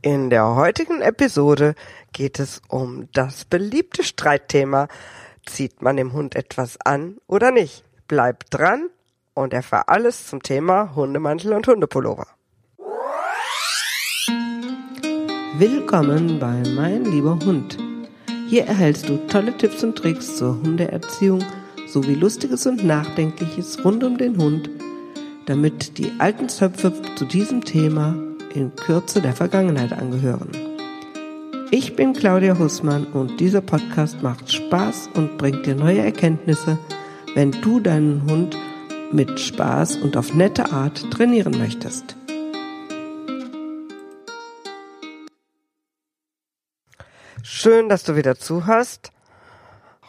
In der heutigen Episode geht es um das beliebte Streitthema. Zieht man dem Hund etwas an oder nicht? Bleibt dran und erfahr alles zum Thema Hundemantel und Hundepullover. Willkommen bei Mein lieber Hund. Hier erhältst du tolle Tipps und Tricks zur Hundeerziehung sowie Lustiges und Nachdenkliches rund um den Hund, damit die alten Zöpfe zu diesem Thema in Kürze der Vergangenheit angehören. Ich bin Claudia Hussmann und dieser Podcast macht Spaß und bringt dir neue Erkenntnisse, wenn du deinen Hund mit Spaß und auf nette Art trainieren möchtest. Schön, dass du wieder zuhörst.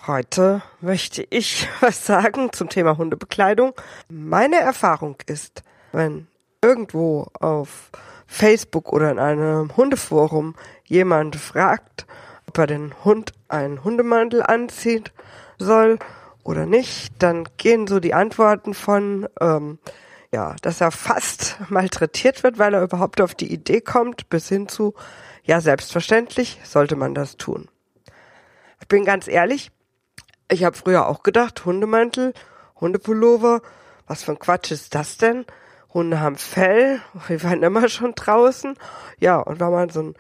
Heute möchte ich was sagen zum Thema Hundebekleidung. Meine Erfahrung ist, wenn irgendwo auf Facebook oder in einem Hundeforum jemand fragt, ob er den Hund einen Hundemantel anzieht soll oder nicht, dann gehen so die Antworten von, ähm, ja, dass er fast malträtiert wird, weil er überhaupt auf die Idee kommt, bis hin zu, ja, selbstverständlich sollte man das tun. Ich bin ganz ehrlich, ich habe früher auch gedacht, Hundemantel, Hundepullover, was für ein Quatsch ist das denn? Hunde haben Fell, wir waren immer schon draußen. Ja, und wenn man so einen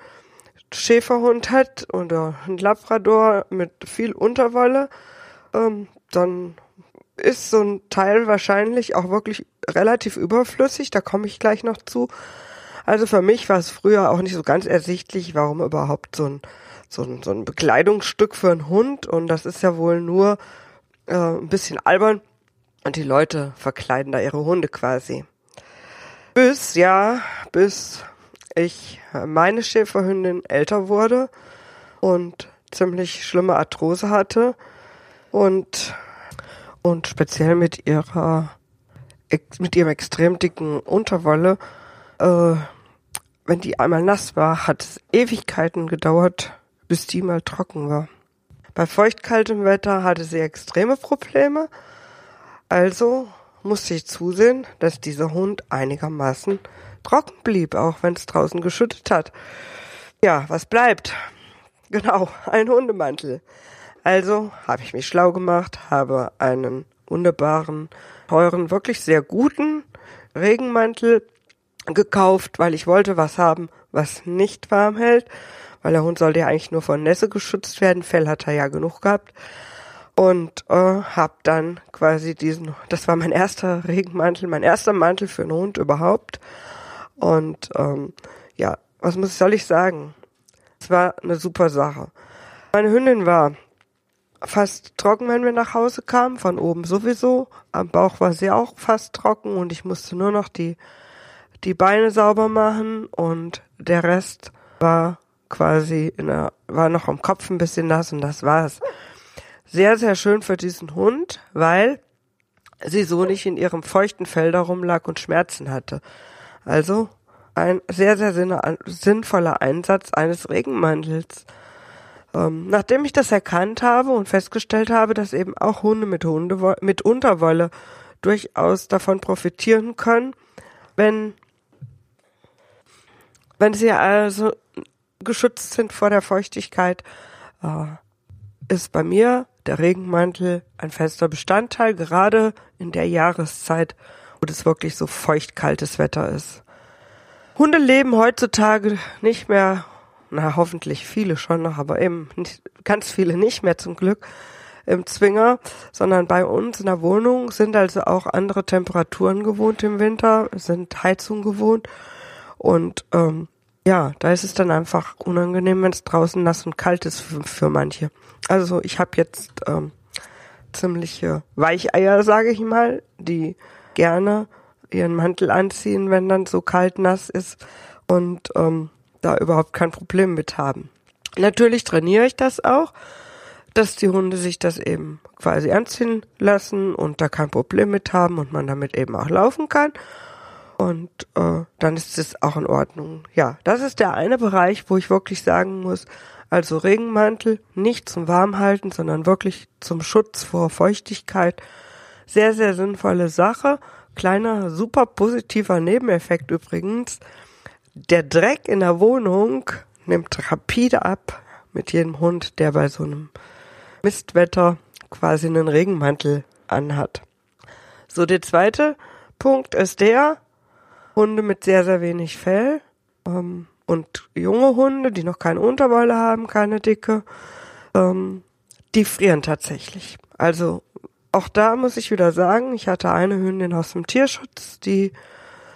Schäferhund hat oder einen Labrador mit viel Unterwolle, ähm, dann ist so ein Teil wahrscheinlich auch wirklich relativ überflüssig, da komme ich gleich noch zu. Also für mich war es früher auch nicht so ganz ersichtlich, warum überhaupt so ein so ein, so ein Bekleidungsstück für einen Hund und das ist ja wohl nur äh, ein bisschen albern und die Leute verkleiden da ihre Hunde quasi. Bis, ja, bis ich meine Schäferhündin älter wurde und ziemlich schlimme Arthrose hatte und, und speziell mit ihrer, mit ihrem extrem dicken Unterwolle, äh, wenn die einmal nass war, hat es Ewigkeiten gedauert, bis die mal trocken war. Bei feuchtkaltem Wetter hatte sie extreme Probleme, also musste ich zusehen, dass dieser Hund einigermaßen trocken blieb, auch wenn es draußen geschüttet hat. Ja, was bleibt? Genau, ein Hundemantel. Also habe ich mich schlau gemacht, habe einen wunderbaren, teuren, wirklich sehr guten Regenmantel gekauft, weil ich wollte was haben, was nicht warm hält weil der Hund sollte ja eigentlich nur von Nässe geschützt werden. Fell hat er ja genug gehabt. Und äh, hab dann quasi diesen, das war mein erster Regenmantel, mein erster Mantel für einen Hund überhaupt. Und ähm, ja, was muss soll ich sagen? Es war eine super Sache. Meine Hündin war fast trocken, wenn wir nach Hause kamen, von oben sowieso. Am Bauch war sie auch fast trocken und ich musste nur noch die, die Beine sauber machen und der Rest war quasi in der, war noch am Kopf ein bisschen nass und das war's. Sehr, sehr schön für diesen Hund, weil sie so nicht in ihrem feuchten Fell darum lag und Schmerzen hatte. Also ein sehr, sehr sinnvoller Einsatz eines Regenmantels. Ähm, nachdem ich das erkannt habe und festgestellt habe, dass eben auch Hunde mit, Hunde mit Unterwolle durchaus davon profitieren können, wenn wenn sie also geschützt sind vor der Feuchtigkeit, äh, ist bei mir der Regenmantel ein fester Bestandteil, gerade in der Jahreszeit, wo es wirklich so feucht kaltes Wetter ist. Hunde leben heutzutage nicht mehr, na hoffentlich viele schon noch, aber eben nicht, ganz viele nicht mehr zum Glück im Zwinger, sondern bei uns in der Wohnung sind also auch andere Temperaturen gewohnt im Winter, sind Heizung gewohnt und ähm, ja, da ist es dann einfach unangenehm, wenn es draußen nass und kalt ist für, für manche. Also ich habe jetzt ähm, ziemliche Weicheier, sage ich mal, die gerne ihren Mantel anziehen, wenn dann so kalt nass ist und ähm, da überhaupt kein Problem mit haben. Natürlich trainiere ich das auch, dass die Hunde sich das eben quasi anziehen lassen und da kein Problem mit haben und man damit eben auch laufen kann. Und äh, dann ist es auch in Ordnung. Ja, das ist der eine Bereich, wo ich wirklich sagen muss, also Regenmantel nicht zum Warmhalten, sondern wirklich zum Schutz vor Feuchtigkeit. Sehr, sehr sinnvolle Sache. Kleiner, super positiver Nebeneffekt übrigens. Der Dreck in der Wohnung nimmt rapide ab mit jedem Hund, der bei so einem Mistwetter quasi einen Regenmantel anhat. So, der zweite Punkt ist der, Hunde mit sehr, sehr wenig Fell ähm, und junge Hunde, die noch keine Unterwolle haben, keine dicke, ähm, die frieren tatsächlich. Also auch da muss ich wieder sagen, ich hatte eine Hündin aus dem Tierschutz, die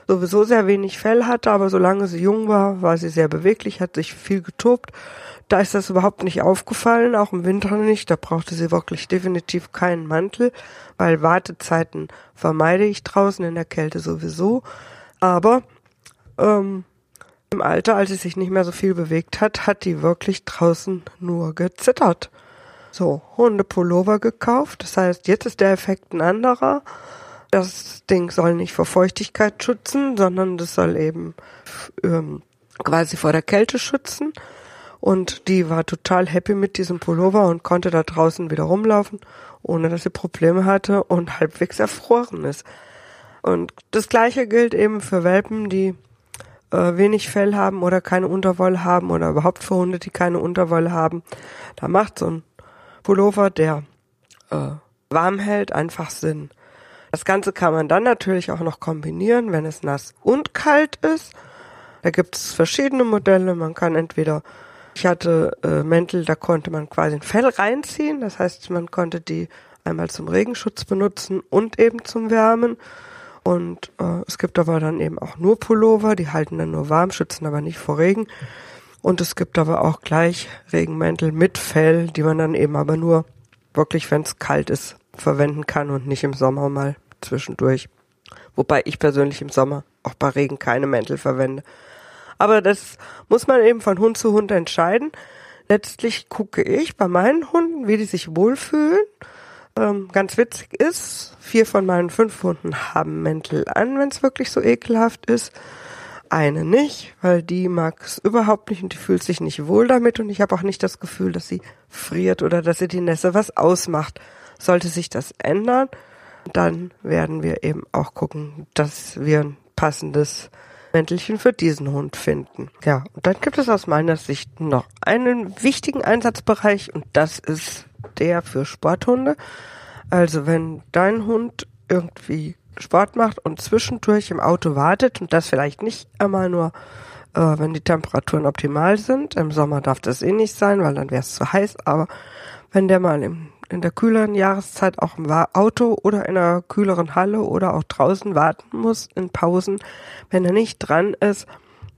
sowieso sehr wenig Fell hatte, aber solange sie jung war, war sie sehr beweglich, hat sich viel getobt. Da ist das überhaupt nicht aufgefallen, auch im Winter nicht. Da brauchte sie wirklich definitiv keinen Mantel, weil Wartezeiten vermeide ich draußen in der Kälte sowieso. Aber ähm, im Alter, als sie sich nicht mehr so viel bewegt hat, hat die wirklich draußen nur gezittert. So, Hundepullover gekauft. Das heißt, jetzt ist der Effekt ein anderer. Das Ding soll nicht vor Feuchtigkeit schützen, sondern das soll eben ähm, quasi vor der Kälte schützen. Und die war total happy mit diesem Pullover und konnte da draußen wieder rumlaufen, ohne dass sie Probleme hatte und halbwegs erfroren ist. Und das gleiche gilt eben für Welpen, die äh, wenig Fell haben oder keine Unterwolle haben oder überhaupt für Hunde, die keine Unterwolle haben. Da macht so ein Pullover, der äh, warm hält, einfach Sinn. Das Ganze kann man dann natürlich auch noch kombinieren, wenn es nass und kalt ist. Da gibt es verschiedene Modelle. Man kann entweder, ich hatte äh, Mäntel, da konnte man quasi ein Fell reinziehen. Das heißt, man konnte die einmal zum Regenschutz benutzen und eben zum Wärmen. Und äh, es gibt aber dann eben auch nur Pullover, die halten dann nur warm, schützen aber nicht vor Regen. Und es gibt aber auch gleich Regenmäntel mit Fell, die man dann eben aber nur wirklich, wenn es kalt ist, verwenden kann und nicht im Sommer mal zwischendurch. Wobei ich persönlich im Sommer auch bei Regen keine Mäntel verwende. Aber das muss man eben von Hund zu Hund entscheiden. Letztlich gucke ich bei meinen Hunden, wie die sich wohlfühlen. Ähm, ganz witzig ist, vier von meinen fünf Hunden haben Mäntel an, wenn es wirklich so ekelhaft ist eine nicht, weil die mag es überhaupt nicht und die fühlt sich nicht wohl damit und ich habe auch nicht das Gefühl, dass sie friert oder dass sie die Nässe was ausmacht. Sollte sich das ändern, dann werden wir eben auch gucken, dass wir ein passendes Mäntelchen für diesen Hund finden. Ja, und dann gibt es aus meiner Sicht noch einen wichtigen Einsatzbereich und das ist der für Sporthunde. Also wenn dein Hund irgendwie Sport macht und zwischendurch im Auto wartet und das vielleicht nicht einmal nur, äh, wenn die Temperaturen optimal sind. Im Sommer darf das eh nicht sein, weil dann wäre es zu heiß. Aber wenn der mal im, in der kühleren Jahreszeit auch im Auto oder in einer kühleren Halle oder auch draußen warten muss in Pausen, wenn er nicht dran ist,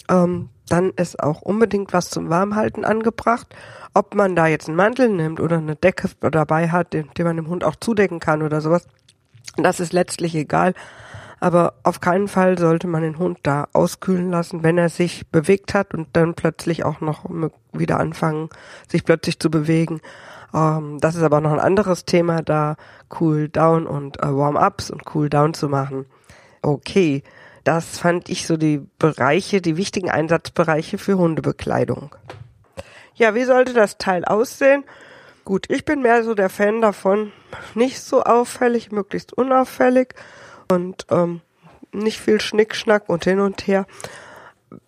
ähm, dann ist auch unbedingt was zum Warmhalten angebracht. Ob man da jetzt einen Mantel nimmt oder eine Decke dabei hat, den, den man dem Hund auch zudecken kann oder sowas, das ist letztlich egal. Aber auf keinen Fall sollte man den Hund da auskühlen lassen, wenn er sich bewegt hat und dann plötzlich auch noch wieder anfangen, sich plötzlich zu bewegen. Ähm, das ist aber noch ein anderes Thema, da Cool Down und äh, Warm-ups und Cool Down zu machen. Okay, das fand ich so die Bereiche, die wichtigen Einsatzbereiche für Hundebekleidung. Ja, wie sollte das Teil aussehen? Gut, ich bin mehr so der Fan davon, nicht so auffällig, möglichst unauffällig und ähm, nicht viel Schnickschnack und hin und her.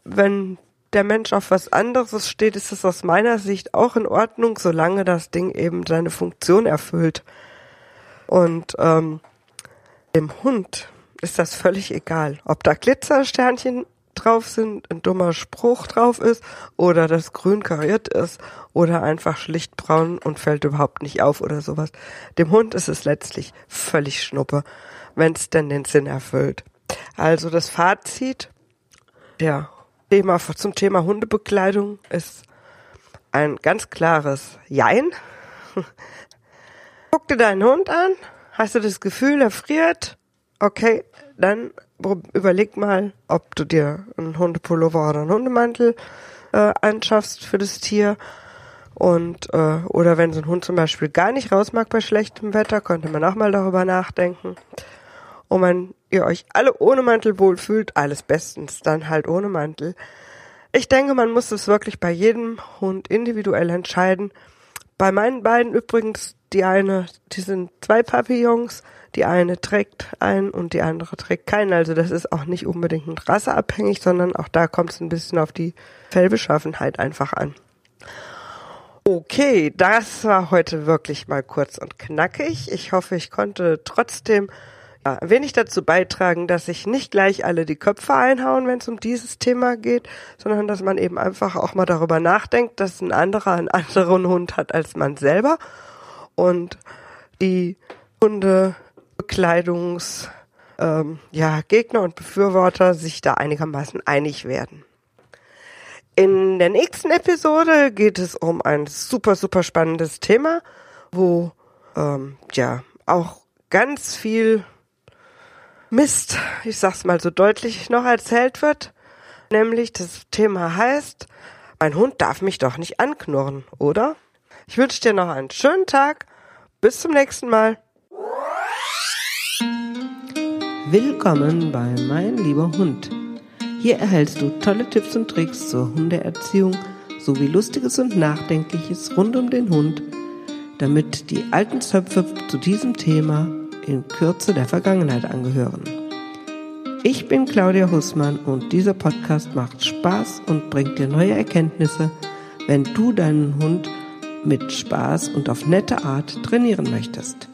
Wenn der Mensch auf was anderes steht, ist es aus meiner Sicht auch in Ordnung, solange das Ding eben seine Funktion erfüllt. Und ähm, dem Hund ist das völlig egal, ob da Glitzersternchen drauf sind, ein dummer Spruch drauf ist oder das grün kariert ist oder einfach schlicht braun und fällt überhaupt nicht auf oder sowas. Dem Hund ist es letztlich völlig schnuppe, wenn es denn den Sinn erfüllt. Also das Fazit der Thema zum Thema Hundebekleidung ist ein ganz klares Jein. Guck dir deinen Hund an, hast du das Gefühl, er friert, okay, dann überleg mal, ob du dir einen Hundepullover oder einen Hundemantel äh, anschaffst für das Tier. Und äh, oder wenn so ein Hund zum Beispiel gar nicht raus mag bei schlechtem Wetter, könnte man auch mal darüber nachdenken. Und wenn ihr euch alle ohne Mantel wohlfühlt, alles bestens, dann halt ohne Mantel. Ich denke, man muss es wirklich bei jedem Hund individuell entscheiden. Bei meinen beiden übrigens die eine, die sind zwei Papillons, die eine trägt einen und die andere trägt keinen. Also das ist auch nicht unbedingt rasseabhängig, sondern auch da kommt es ein bisschen auf die Fellbeschaffenheit einfach an. Okay, das war heute wirklich mal kurz und knackig. Ich hoffe, ich konnte trotzdem ja, wenig dazu beitragen, dass sich nicht gleich alle die Köpfe einhauen, wenn es um dieses Thema geht, sondern dass man eben einfach auch mal darüber nachdenkt, dass ein anderer einen anderen Hund hat als man selber und die Hundebekleidungs ähm, ja, Gegner und Befürworter sich da einigermaßen einig werden. In der nächsten Episode geht es um ein super, super spannendes Thema, wo ähm, ja auch ganz viel Mist, ich sag's mal so deutlich, noch erzählt wird. Nämlich das Thema heißt, mein Hund darf mich doch nicht anknurren, oder? Ich wünsche dir noch einen schönen Tag. Bis zum nächsten Mal. Willkommen bei Mein lieber Hund. Hier erhältst du tolle Tipps und Tricks zur Hundeerziehung sowie Lustiges und Nachdenkliches rund um den Hund, damit die alten Zöpfe zu diesem Thema in Kürze der Vergangenheit angehören. Ich bin Claudia Hussmann und dieser Podcast macht Spaß und bringt dir neue Erkenntnisse, wenn du deinen Hund mit Spaß und auf nette Art trainieren möchtest.